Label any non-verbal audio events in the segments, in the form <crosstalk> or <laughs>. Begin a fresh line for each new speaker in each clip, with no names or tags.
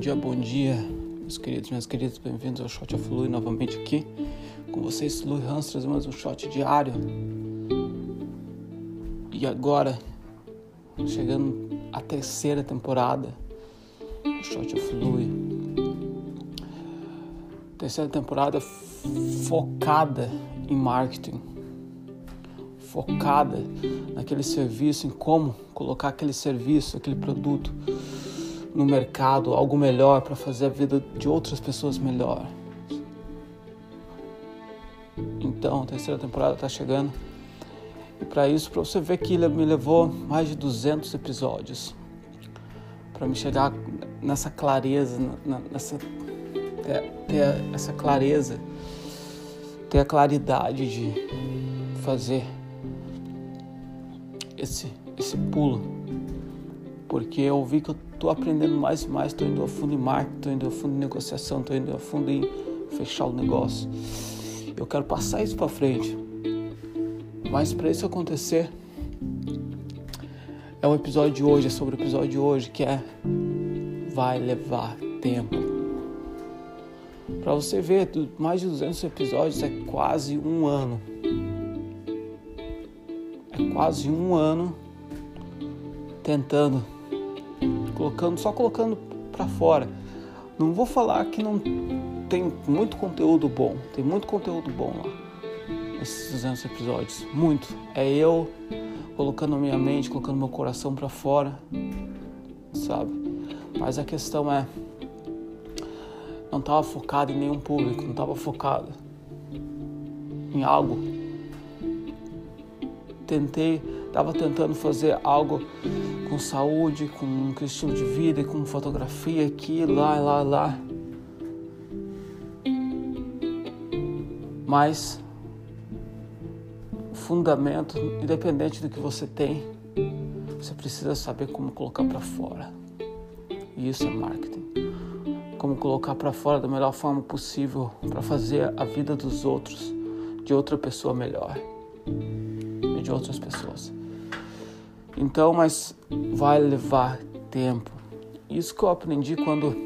dia, bom dia, meus queridos, minhas queridas, bem-vindos ao Shot of Lui novamente aqui com vocês, Lui Hans, trazendo mais um shot diário. E agora, chegando à terceira temporada do Shot of Lui. Terceira temporada focada em marketing, focada naquele serviço, em como colocar aquele serviço, aquele produto no mercado algo melhor para fazer a vida de outras pessoas melhor. Então, a terceira temporada está chegando. E para isso, para você ver que me levou mais de 200 episódios para me chegar nessa clareza, nessa ter, ter essa clareza, ter a claridade de fazer esse esse pulo, porque eu vi que eu estou aprendendo mais e mais, estou indo a fundo em marketing, estou indo a fundo em negociação, estou indo a fundo em fechar o negócio. Eu quero passar isso para frente. Mas para isso acontecer, é o episódio de hoje, é sobre o episódio de hoje, que é vai levar tempo. Para você ver, mais de 200 episódios é quase um ano. É quase um ano tentando colocando, só colocando para fora. Não vou falar que não tem muito conteúdo bom, tem muito conteúdo bom lá nesses 200 episódios, muito. É eu colocando minha mente, colocando meu coração para fora, sabe? Mas a questão é não estava focado em nenhum público, não estava focado em algo. Tentei estava tentando fazer algo com saúde, com estilo de vida, com fotografia aqui, lá, lá, lá. Mas o fundamento, independente do que você tem, você precisa saber como colocar para fora. E isso é marketing. Como colocar para fora da melhor forma possível para fazer a vida dos outros, de outra pessoa melhor e de outras pessoas. Então, mas vai levar tempo. Isso que eu aprendi quando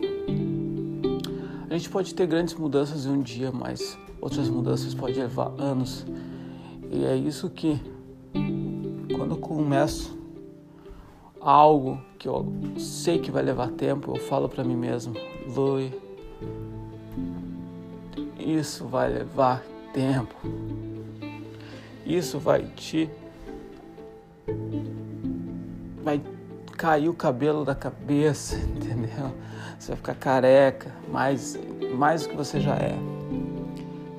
a gente pode ter grandes mudanças em um dia, mas outras mudanças podem levar anos. E é isso que quando eu começo algo que eu sei que vai levar tempo, eu falo para mim mesmo, Lui, isso vai levar tempo. Isso vai te vai cair o cabelo da cabeça, <laughs> entendeu? Você vai ficar careca, mais, mais do que você já é.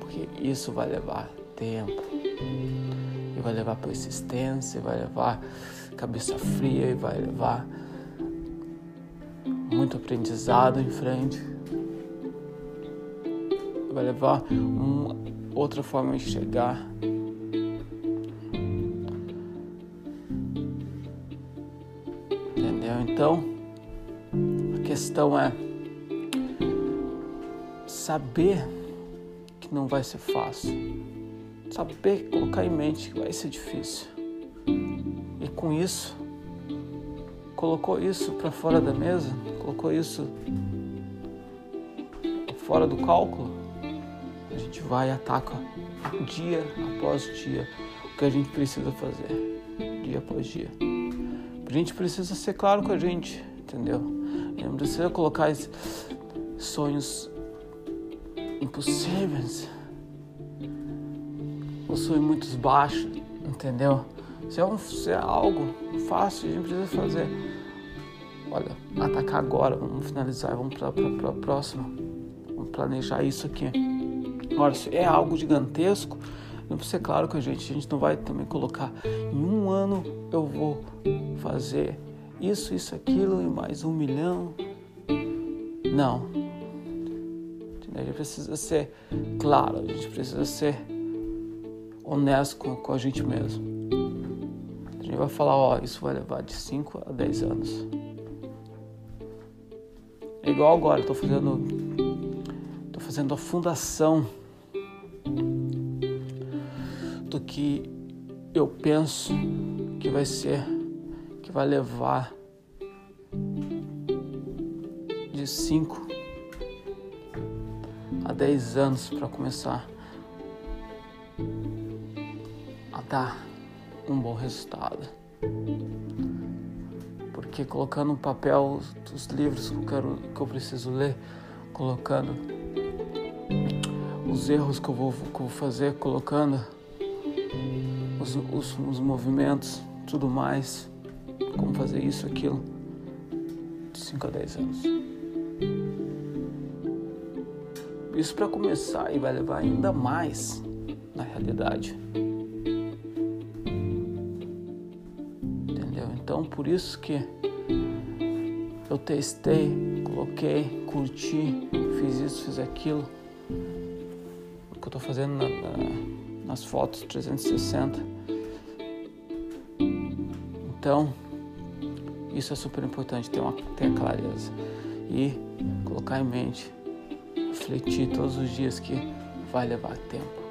Porque isso vai levar tempo. E vai levar persistência, vai levar cabeça fria e vai levar muito aprendizado em frente. Vai levar uma outra forma de chegar Então, a questão é saber que não vai ser fácil, saber colocar em mente que vai ser difícil. E com isso, colocou isso para fora da mesa, colocou isso fora do cálculo, a gente vai e ataca dia após dia o que a gente precisa fazer, dia após dia. A gente precisa ser claro com a gente, entendeu? A gente precisa colocar sonhos impossíveis, ou sonhos muito baixos, entendeu? Se é, um, se é algo fácil, a gente precisa fazer. Olha, atacar agora, vamos finalizar, vamos para a próxima. Vamos planejar isso aqui. Agora, se é algo gigantesco, não precisa ser claro com a gente. A gente não vai também colocar em um ano eu vou fazer isso, isso, aquilo e mais um milhão. Não. A gente precisa ser claro, a gente precisa ser honesto com, com a gente mesmo. A gente vai falar, ó, isso vai levar de 5 a 10 anos. É igual agora, estou fazendo, tô fazendo a fundação do que eu penso que vai ser, que vai levar de de 5 a 10 anos para começar a dar um bom resultado. Porque colocando no papel os livros que eu, quero, que eu preciso ler, colocando os erros que eu vou, que eu vou fazer, colocando os, os, os movimentos, tudo mais, como fazer isso, aquilo, de 5 a 10 anos. Isso para começar e vai levar ainda mais na realidade. Entendeu? Então por isso que eu testei, coloquei, curti, fiz isso, fiz aquilo. O que eu tô fazendo na, na, nas fotos 360. Então, isso é super importante, ter, uma, ter clareza. E colocar em mente, refletir todos os dias que vai levar tempo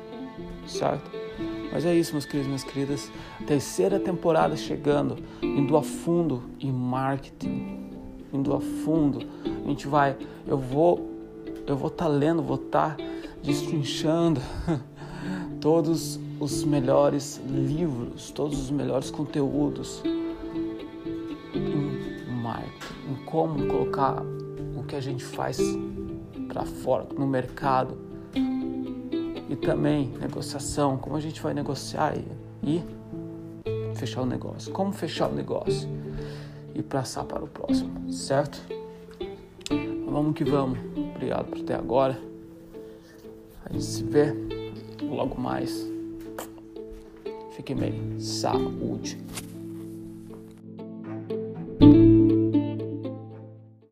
certo? Mas é isso, meus queridos minhas queridas. Terceira temporada chegando, indo a fundo em marketing, indo a fundo. A gente vai, eu vou, eu vou estar tá lendo, vou estar tá destrinchando <laughs> todos os melhores livros, todos os melhores conteúdos em marketing, em como colocar o que a gente faz para fora no mercado e também negociação, como a gente vai negociar e, e fechar o negócio, como fechar o negócio e passar para o próximo, certo? Vamos que vamos. Obrigado por até agora. A gente se vê logo mais. Fiquem bem. Saúde.